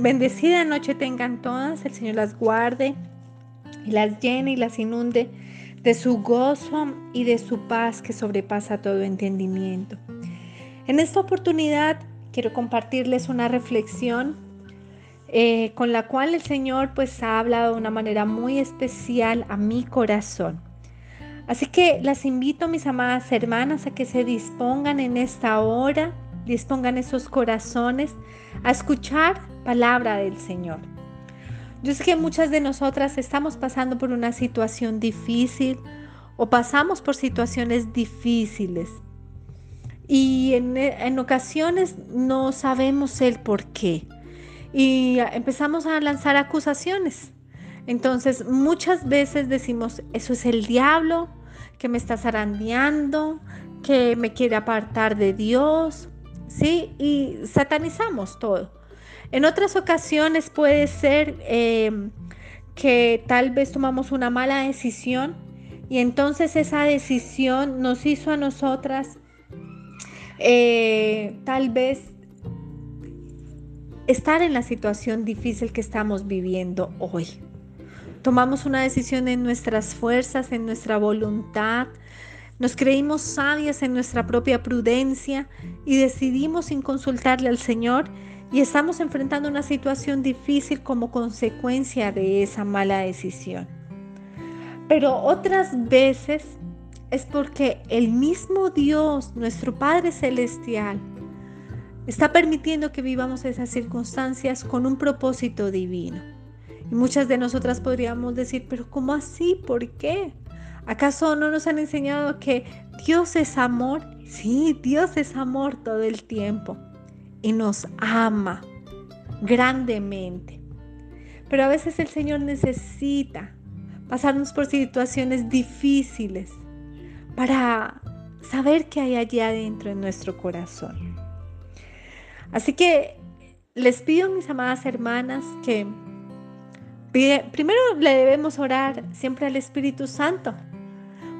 Bendecida noche tengan todas, el Señor las guarde y las llene y las inunde de su gozo y de su paz que sobrepasa todo entendimiento. En esta oportunidad quiero compartirles una reflexión eh, con la cual el Señor pues ha hablado de una manera muy especial a mi corazón. Así que las invito, mis amadas hermanas, a que se dispongan en esta hora, dispongan esos corazones a escuchar palabra del Señor. Yo sé que muchas de nosotras estamos pasando por una situación difícil o pasamos por situaciones difíciles y en, en ocasiones no sabemos el por qué y empezamos a lanzar acusaciones. Entonces muchas veces decimos, eso es el diablo que me está zarandeando, que me quiere apartar de Dios, ¿sí? Y satanizamos todo. En otras ocasiones puede ser em, que tal vez tomamos una mala decisión y entonces esa decisión nos hizo a nosotras eh, tal vez estar en la situación difícil que estamos viviendo hoy. Tomamos una decisión en nuestras fuerzas, en nuestra voluntad, nos creímos sabias en nuestra propia prudencia y decidimos sin consultarle al Señor y estamos enfrentando una situación difícil como consecuencia de esa mala decisión. Pero otras veces es porque el mismo Dios, nuestro Padre Celestial, está permitiendo que vivamos esas circunstancias con un propósito divino. Y muchas de nosotras podríamos decir, pero ¿cómo así? ¿Por qué? ¿Acaso no nos han enseñado que Dios es amor? Sí, Dios es amor todo el tiempo y nos ama grandemente. Pero a veces el Señor necesita pasarnos por situaciones difíciles para saber qué hay allí adentro en nuestro corazón. Así que les pido, mis amadas hermanas, que primero le debemos orar siempre al Espíritu Santo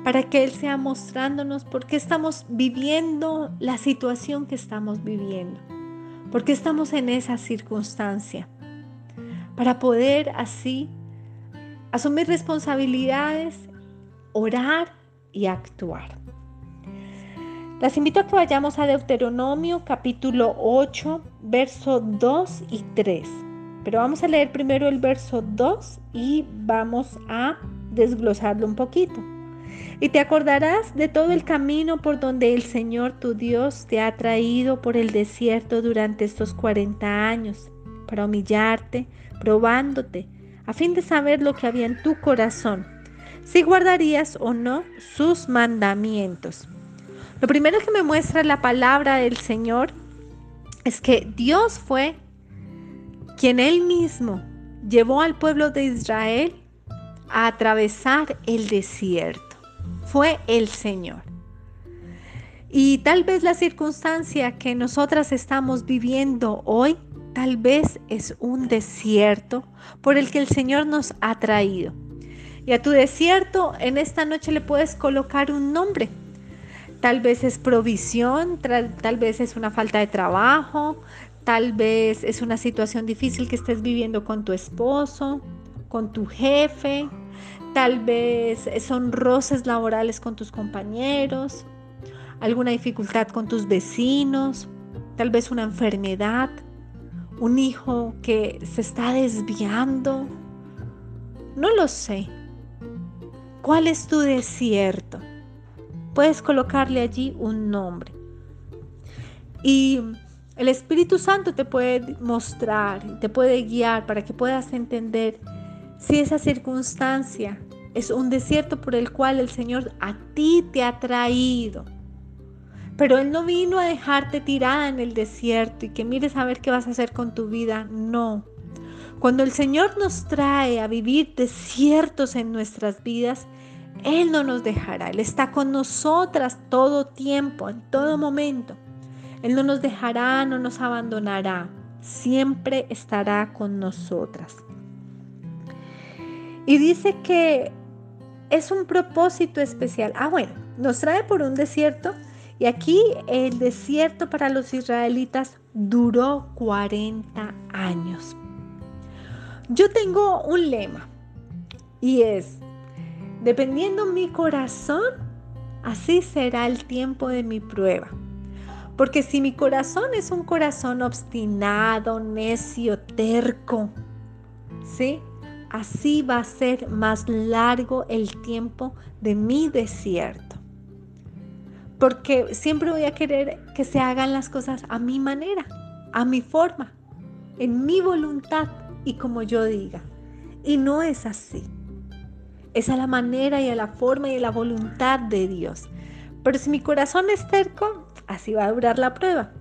para que Él sea mostrándonos por qué estamos viviendo la situación que estamos viviendo, por qué estamos en esa circunstancia, para poder así asumir responsabilidades, orar y actuar. Las invito a que vayamos a Deuteronomio capítulo 8, verso 2 y 3. Pero vamos a leer primero el verso 2 y vamos a desglosarlo un poquito. Y te acordarás de todo el camino por donde el Señor tu Dios te ha traído por el desierto durante estos 40 años, para humillarte, probándote, a fin de saber lo que había en tu corazón, si guardarías o no sus mandamientos. Lo primero que me muestra la palabra del Señor es que Dios fue quien él mismo llevó al pueblo de Israel a atravesar el desierto fue el Señor. Y tal vez la circunstancia que nosotras estamos viviendo hoy, tal vez es un desierto por el que el Señor nos ha traído. Y a tu desierto en esta noche le puedes colocar un nombre. Tal vez es provisión, tal vez es una falta de trabajo, tal vez es una situación difícil que estés viviendo con tu esposo, con tu jefe, Tal vez son roces laborales con tus compañeros, alguna dificultad con tus vecinos, tal vez una enfermedad, un hijo que se está desviando. No lo sé. ¿Cuál es tu desierto? Puedes colocarle allí un nombre. Y el Espíritu Santo te puede mostrar, te puede guiar para que puedas entender si esa circunstancia es un desierto por el cual el Señor a ti te ha traído. Pero Él no vino a dejarte tirada en el desierto y que mires a ver qué vas a hacer con tu vida. No. Cuando el Señor nos trae a vivir desiertos en nuestras vidas, Él no nos dejará. Él está con nosotras todo tiempo, en todo momento. Él no nos dejará, no nos abandonará. Siempre estará con nosotras. Y dice que es un propósito especial. Ah, bueno, nos trae por un desierto y aquí el desierto para los israelitas duró 40 años. Yo tengo un lema y es, dependiendo mi corazón, así será el tiempo de mi prueba. Porque si mi corazón es un corazón obstinado, necio, terco, ¿sí? Así va a ser más largo el tiempo de mi desierto. Porque siempre voy a querer que se hagan las cosas a mi manera, a mi forma, en mi voluntad y como yo diga. Y no es así. Es a la manera y a la forma y a la voluntad de Dios. Pero si mi corazón es terco, así va a durar la prueba.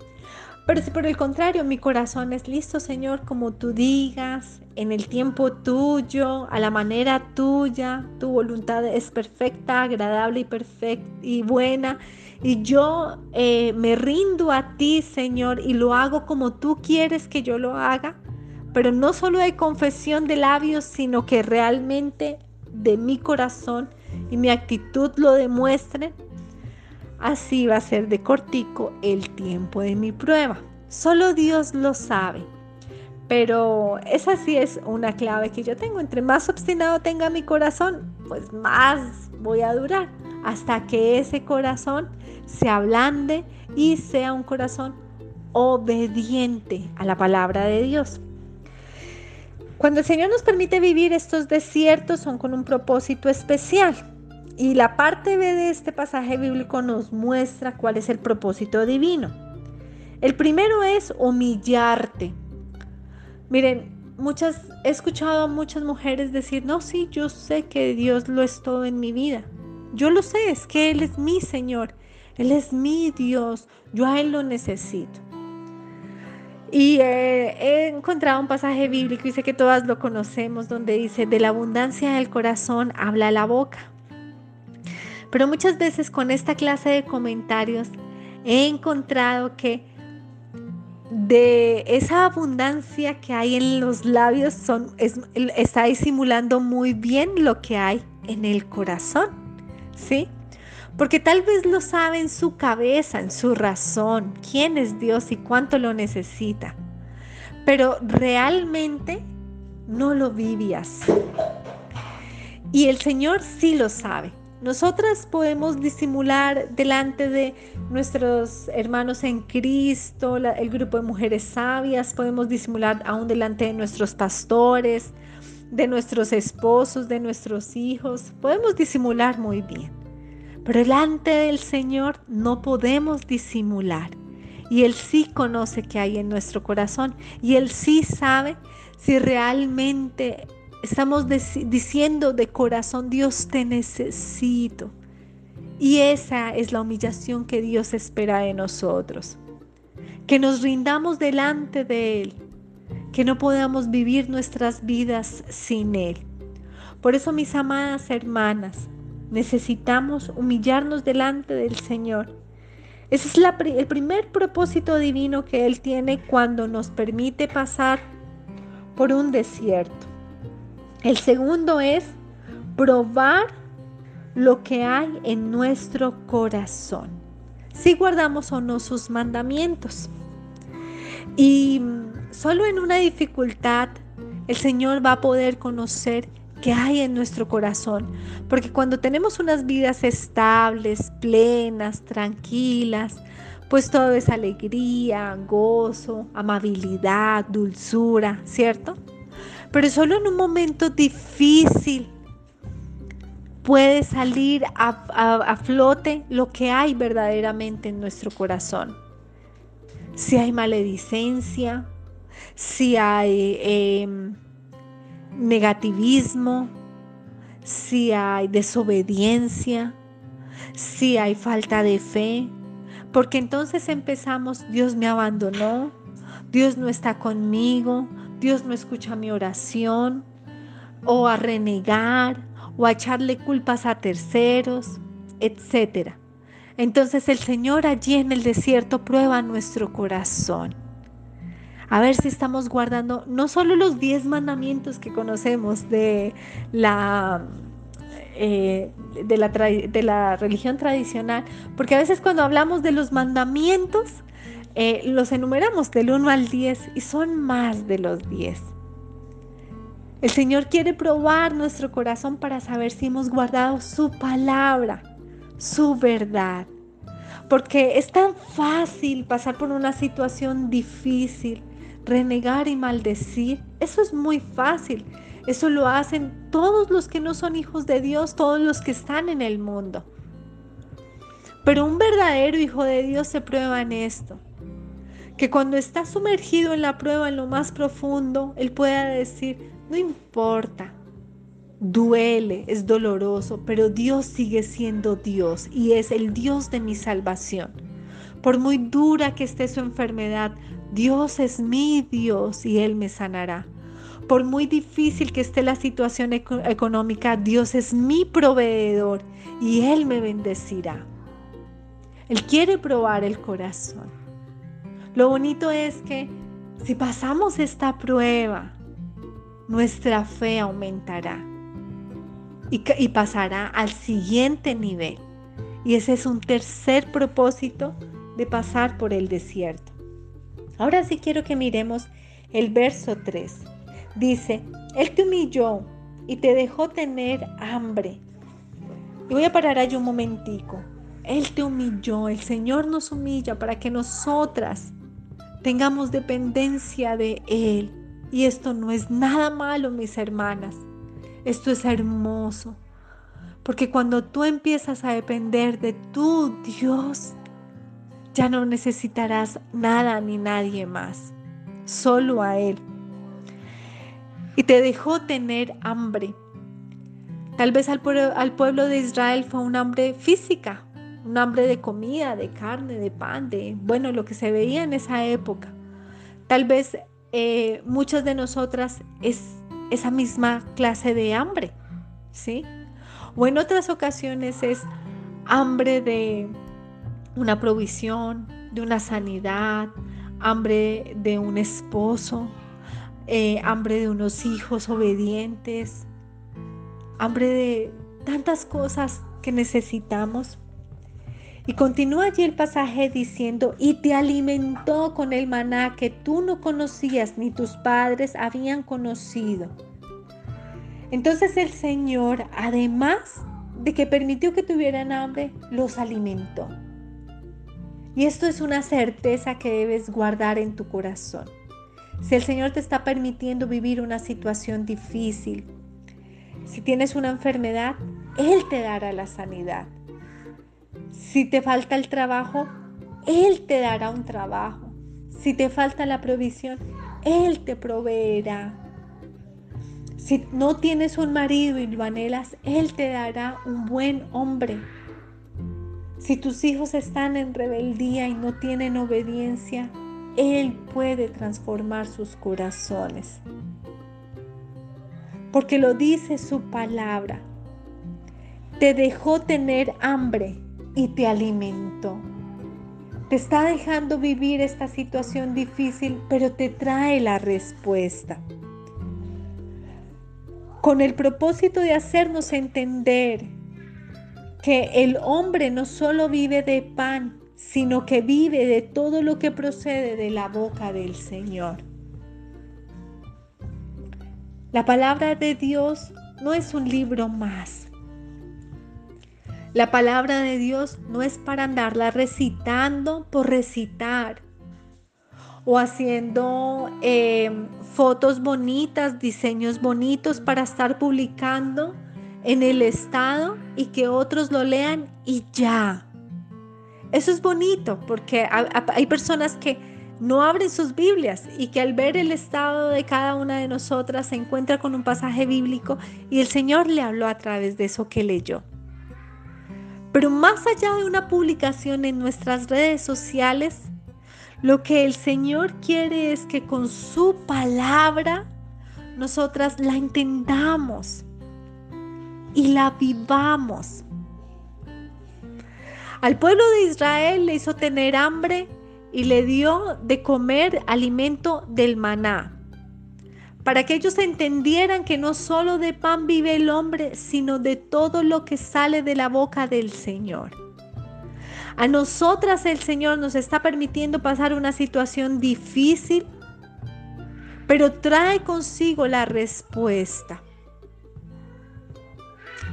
Pero si por el contrario mi corazón es listo, Señor, como tú digas, en el tiempo tuyo, a la manera tuya, tu voluntad es perfecta, agradable y perfecta y buena. Y yo eh, me rindo a ti, Señor, y lo hago como tú quieres que yo lo haga. Pero no solo de confesión de labios, sino que realmente de mi corazón y mi actitud lo demuestren Así va a ser de cortico el tiempo de mi prueba. Solo Dios lo sabe. Pero esa sí es una clave que yo tengo. Entre más obstinado tenga mi corazón, pues más voy a durar. Hasta que ese corazón se ablande y sea un corazón obediente a la palabra de Dios. Cuando el Señor nos permite vivir estos desiertos son con un propósito especial. Y la parte B de este pasaje bíblico nos muestra cuál es el propósito divino. El primero es humillarte. Miren, muchas he escuchado a muchas mujeres decir, "No, sí, yo sé que Dios lo es todo en mi vida. Yo lo sé, es que él es mi Señor. Él es mi Dios. Yo a él lo necesito." Y eh, he encontrado un pasaje bíblico, y sé que todas lo conocemos, donde dice, de la abundancia del corazón habla la boca. Pero muchas veces con esta clase de comentarios he encontrado que de esa abundancia que hay en los labios son, está disimulando muy bien lo que hay en el corazón, ¿sí? Porque tal vez lo sabe en su cabeza, en su razón, quién es Dios y cuánto lo necesita, pero realmente no lo vive así. Y el Señor sí lo sabe. Nosotras podemos disimular delante de nuestros hermanos en Cristo, el grupo de mujeres sabias, podemos disimular aún delante de nuestros pastores, de nuestros esposos, de nuestros hijos, podemos disimular muy bien. Pero delante del Señor no podemos disimular. Y Él sí conoce qué hay en nuestro corazón. Y Él sí sabe si realmente Estamos diciendo de corazón, Dios te necesito. Y esa es la humillación que Dios espera de nosotros. Que nos rindamos delante de Él. Que no podamos vivir nuestras vidas sin Él. Por eso, mis amadas hermanas, necesitamos humillarnos delante del Señor. Ese es el primer propósito divino que Él tiene cuando nos permite pasar por un desierto. El segundo es probar lo que hay en nuestro corazón. Si guardamos o no sus mandamientos. Y solo en una dificultad el Señor va a poder conocer qué hay en nuestro corazón. Porque cuando tenemos unas vidas estables, plenas, tranquilas, pues todo es alegría, gozo, amabilidad, dulzura, ¿cierto? Pero solo en un momento difícil puede salir a, flote lo que hay verdaderamente en nuestro corazón. Si hay maledicencia, si hay em, negativismo, si hay desobediencia, si hay falta de fe, porque entonces empezamos, Dios me abandonó, Dios no está conmigo, Dios no escucha mi oración, o a renegar, o a echarle culpas a terceros, etc. Entonces el Señor allí en el desierto prueba nuestro corazón. A ver si estamos guardando no solo los diez mandamientos que conocemos de la, eh, de, la de la religión tradicional, porque a veces cuando hablamos de los mandamientos, eh, los enumeramos del 1 al 10 y son más de los 10. El Señor quiere probar nuestro corazón para saber si hemos guardado su palabra, su verdad. Porque es tan fácil pasar por una situación difícil, renegar y maldecir. Eso es muy fácil. Eso lo hacen todos los que no son hijos de Dios, todos los que están en el mundo. Pero un verdadero hijo de Dios se prueba en esto. Que cuando está sumergido en la prueba en lo más profundo, Él pueda decir, no importa, duele, es doloroso, pero Dios sigue siendo Dios y es el Dios de mi salvación. Por muy dura que esté su enfermedad, Dios es mi Dios y Él me sanará. Por muy difícil que esté la situación económica, Dios es mi proveedor y Él me bendecirá. Él quiere probar el corazón. Lo bonito es que si pasamos esta prueba, nuestra fe aumentará y, pasará al siguiente nivel. Y ese es un tercer propósito de pasar por el desierto. Ahora sí quiero que miremos el verso 3. Dice, Él te humilló y te dejó tener hambre. Y voy a parar ahí un momentico. Él te humilló, el Señor nos humilla para que nosotras tengamos dependencia de Él. Y esto no es nada malo, mis hermanas. Esto es hermoso. Porque cuando tú empiezas a depender de tu Dios, ya no necesitarás nada ni nadie más, solo a Él. Y te dejó tener hambre. Tal vez al, pueblo de Israel fue un hambre física, un hambre de comida, de carne, de pan, de, bueno, lo que se veía en esa época. Tal vez eh, muchas de nosotras es esa misma clase de hambre, ¿sí? O en otras ocasiones es hambre de una provisión, de una sanidad, hambre de un esposo, eh, hambre de unos hijos obedientes, hambre de tantas cosas que necesitamos. Y continúa allí el pasaje diciendo, y te alimentó con el maná que tú no conocías ni tus padres habían conocido. Entonces el Señor, además de que permitió que tuvieran hambre, los alimentó. Y esto es una certeza que debes guardar en tu corazón. Si el Señor te está permitiendo vivir una situación difícil, si tienes una enfermedad, Él te dará la sanidad. Si te falta el trabajo, Él te dará un trabajo. Si te falta la provisión, Él te proveerá. Si no tienes un marido y lo anhelas, Él te dará un buen hombre. Si tus hijos están en rebeldía y no tienen obediencia, Él puede transformar sus corazones. Porque lo dice su palabra. Te dejó tener hambre y te alimentó. Te está dejando vivir esta situación difícil, pero te trae la respuesta. Con el propósito de hacernos entender que el hombre no solo vive de pan, sino que vive de todo lo que procede de la boca del Señor. La palabra de Dios no es un libro más, la palabra de Dios no es para andarla recitando por recitar o haciendo em, fotos bonitas, diseños bonitos para estar publicando en el estado y que otros lo lean y ya. Eso es bonito porque hay personas que no abren sus Biblias y que al ver el estado de cada una de nosotras se encuentra con un pasaje bíblico y el Señor le habló a través de eso que leyó. Pero más allá de una publicación en nuestras redes sociales, lo que el Señor quiere es que con su palabra nosotras la entendamos y la vivamos. Al pueblo de Israel le hizo tener hambre y le dio de comer alimento del maná para que ellos entendieran que no solo de pan vive el hombre, sino de todo lo que sale de la boca del Señor. A nosotras el Señor nos está permitiendo pasar una situación difícil pero trae consigo la respuesta.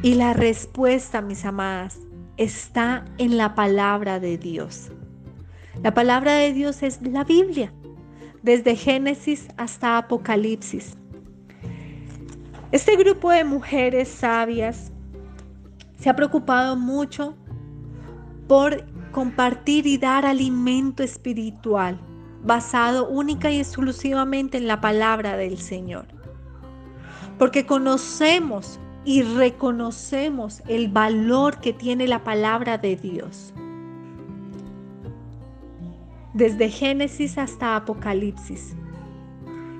Y la respuesta, mis amadas, está en la palabra de Dios. La palabra de Dios es la Biblia, desde Génesis hasta Apocalipsis. Este grupo de mujeres sabias se ha preocupado mucho por compartir y dar alimento espiritual basado única y exclusivamente en la palabra del Señor. Porque conocemos y reconocemos el valor que tiene la palabra de Dios. Desde Génesis hasta Apocalipsis.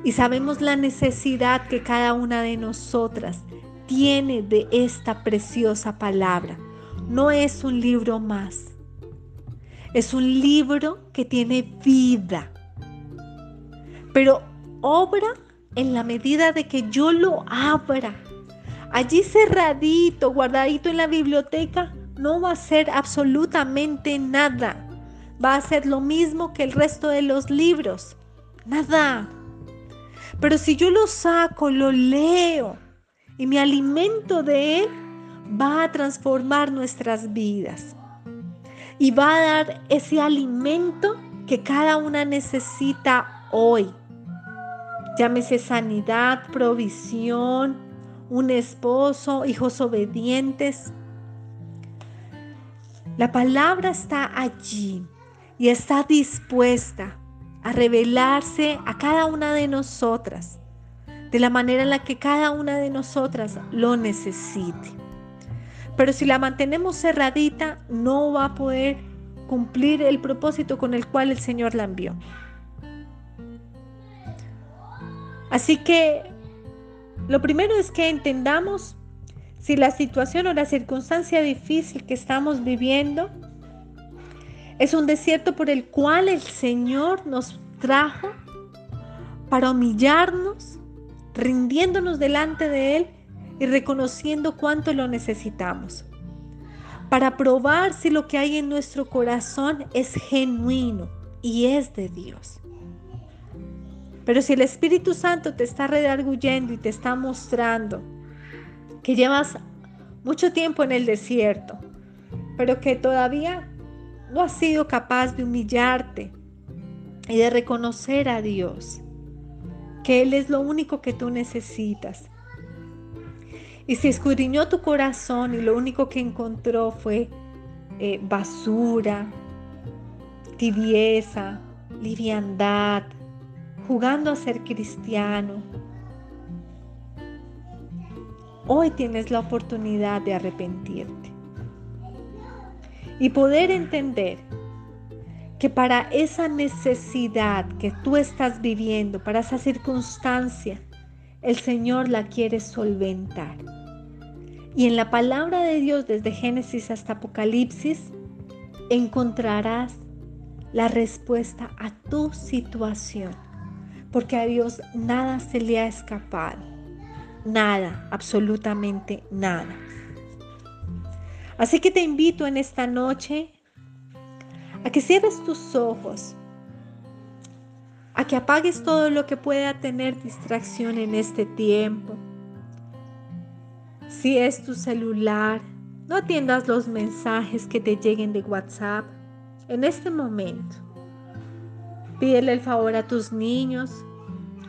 Y sabemos la necesidad que cada una de nosotras tiene de esta preciosa palabra. No es un libro más. Es un libro que tiene vida. Pero obra en la medida de que yo lo abra allí cerradito, guardadito en la biblioteca, no va a ser absolutamente nada. Va a ser lo mismo que el resto de los libros. Nada. Pero si yo lo saco, lo leo y me alimento de él, va a transformar nuestras vidas. Y va a dar ese alimento que cada una necesita hoy. Llámese sanidad, provisión, un esposo, hijos obedientes. La palabra está allí y está dispuesta a revelarse a cada una de nosotras de la manera en la que cada una de nosotras lo necesite. Pero si la mantenemos cerradita, no va a poder cumplir el propósito con el cual el Señor la envió. Así que lo primero es que entendamos si la situación o la circunstancia difícil que estamos viviendo es un desierto por el cual el Señor nos trajo para humillarnos, rindiéndonos delante de Él y reconociendo cuánto lo necesitamos. Para probar si lo que hay en nuestro corazón es genuino y es de Dios. Pero si el Espíritu Santo te está redarguyendo y te está mostrando que llevas mucho tiempo en el desierto, pero que todavía no has sido capaz de humillarte y de reconocer a Dios, que Él es lo único que tú necesitas. Y si escudriñó tu corazón y lo único que encontró fue eh, basura, tibieza, liviandad, jugando a ser cristiano. Hoy tienes la oportunidad de arrepentirte y poder entender que para esa necesidad que tú estás viviendo, para esa circunstancia, el Señor la quiere solventar. Y en la palabra de Dios, desde Génesis hasta Apocalipsis, encontrarás la respuesta a tu situación porque a Dios nada se le ha escapado. Nada, absolutamente nada. Así que te invito en esta noche a que cierres tus ojos, a que apagues todo lo que pueda tener distracción en este tiempo. Si es tu celular, no atiendas los mensajes que te lleguen de WhatsApp en este momento. Pídele el favor a tus niños,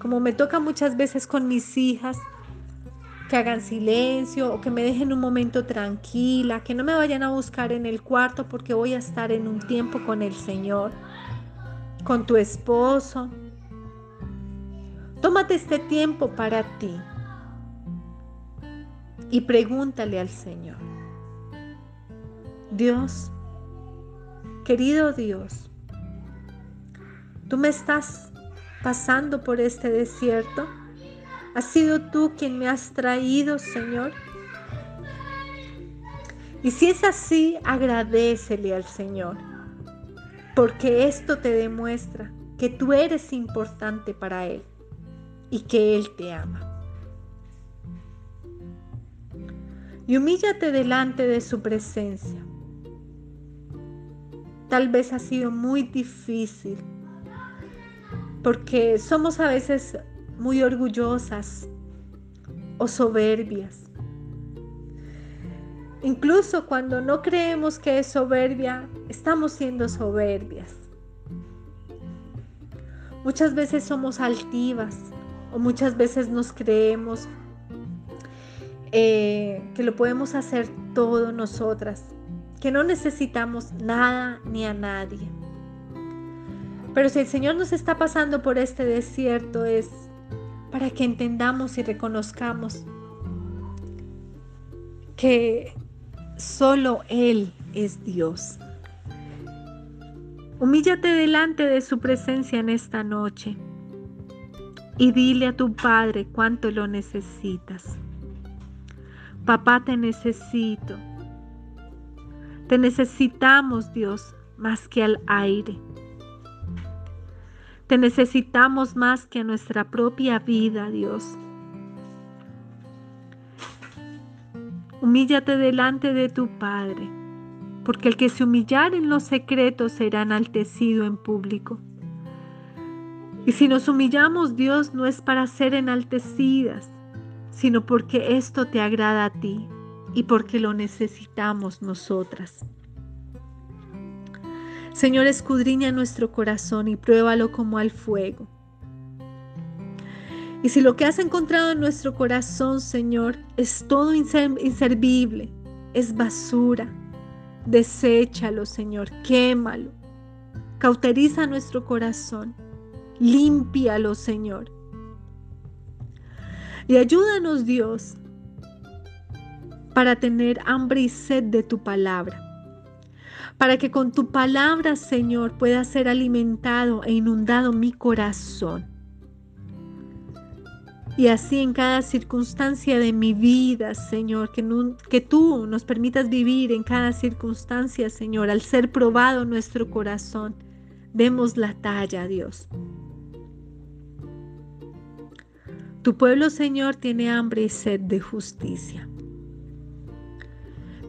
como me toca muchas veces con mis hijas, que hagan silencio o que me dejen un momento tranquila, que no me vayan a buscar en el cuarto porque voy a estar en un tiempo con el Señor, con tu esposo. Tómate este tiempo para ti y pregúntale al Señor. Dios, querido Dios, Tú me estás pasando por este desierto. Has sido tú quien me has traído, Señor. Y si es así, agradecele al Señor, porque esto te demuestra que tú eres importante para Él y que Él te ama. Y humíllate delante de su presencia. Tal vez ha sido muy difícil porque somos a veces muy orgullosas o soberbias. Incluso cuando no creemos que es soberbia, estamos siendo soberbias. Muchas veces somos altivas o muchas veces nos creemos eh, que lo podemos hacer todo nosotras, que no necesitamos nada ni a nadie. Pero si el Señor nos está pasando por este desierto es para que entendamos y reconozcamos que solo Él es Dios. Humíllate delante de su presencia en esta noche y dile a tu Padre cuánto lo necesitas. Papá, te necesito. Te necesitamos, Dios, más que al aire. Te necesitamos más que nuestra propia vida, Dios. Humíllate delante de tu Padre, porque el que se humillar en los secretos será enaltecido en público. Y si nos humillamos, Dios, no es para ser enaltecidas, sino porque esto te agrada a ti y porque lo necesitamos nosotras. Señor, escudriña nuestro corazón y pruébalo como al fuego. Y si lo que has encontrado en nuestro corazón, Señor, es todo inservible, es basura, deséchalo, Señor, quémalo. Cauteriza nuestro corazón, límpialo, Señor. Y ayúdanos Dios para tener hambre y sed de tu palabra. Para que con tu palabra, Señor, pueda ser alimentado e inundado mi corazón. Y así en cada circunstancia de mi vida, Señor, que, tú nos permitas vivir en cada circunstancia, Señor, al ser probado nuestro corazón, demos la talla, Dios. Tu pueblo, Señor, tiene hambre y sed de justicia.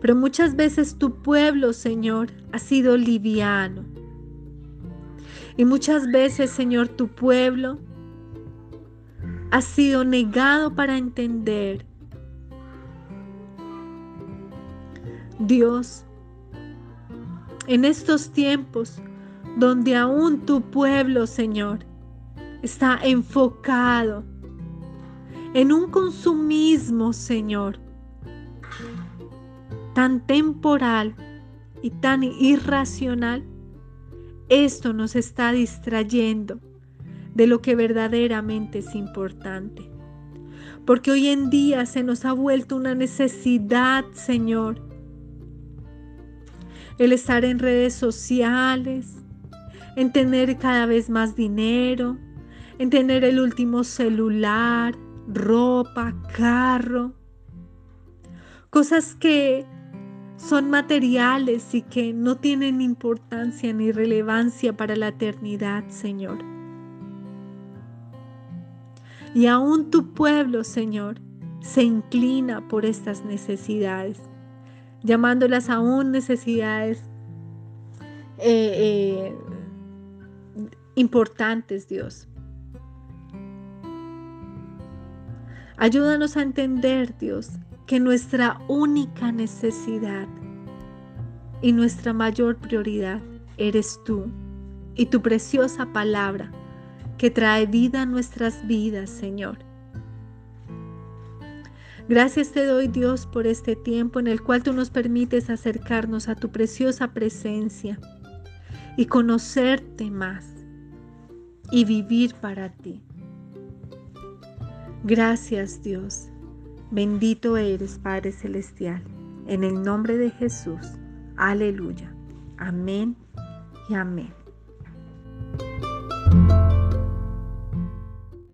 Pero muchas veces tu pueblo, Señor, ha sido liviano. Y muchas veces, Señor, tu pueblo ha sido negado para entender. Dios, en estos tiempos donde aún tu pueblo, Señor, está enfocado en un consumismo, Señor, tan temporal y tan irracional, esto nos está distrayendo de lo que verdaderamente es importante. Porque hoy en día se nos ha vuelto una necesidad, Señor, el estar en redes sociales, en tener cada vez más dinero, en tener el último celular, ropa, carro, cosas que son materiales y que no tienen importancia ni relevancia para la eternidad, Señor. Y aún tu pueblo, Señor, se inclina por estas necesidades, llamándolas aún necesidades eh, eh, importantes, Dios. Ayúdanos a entender, Dios, que nuestra única necesidad y nuestra mayor prioridad eres tú y tu preciosa palabra que trae vida a nuestras vidas, Señor. Gracias te doy, Dios, por este tiempo en el cual tú nos permites acercarnos a tu preciosa presencia y conocerte más y vivir para ti. Gracias Dios. Bendito eres Padre Celestial. En el nombre de Jesús. Aleluya. Amén y amén.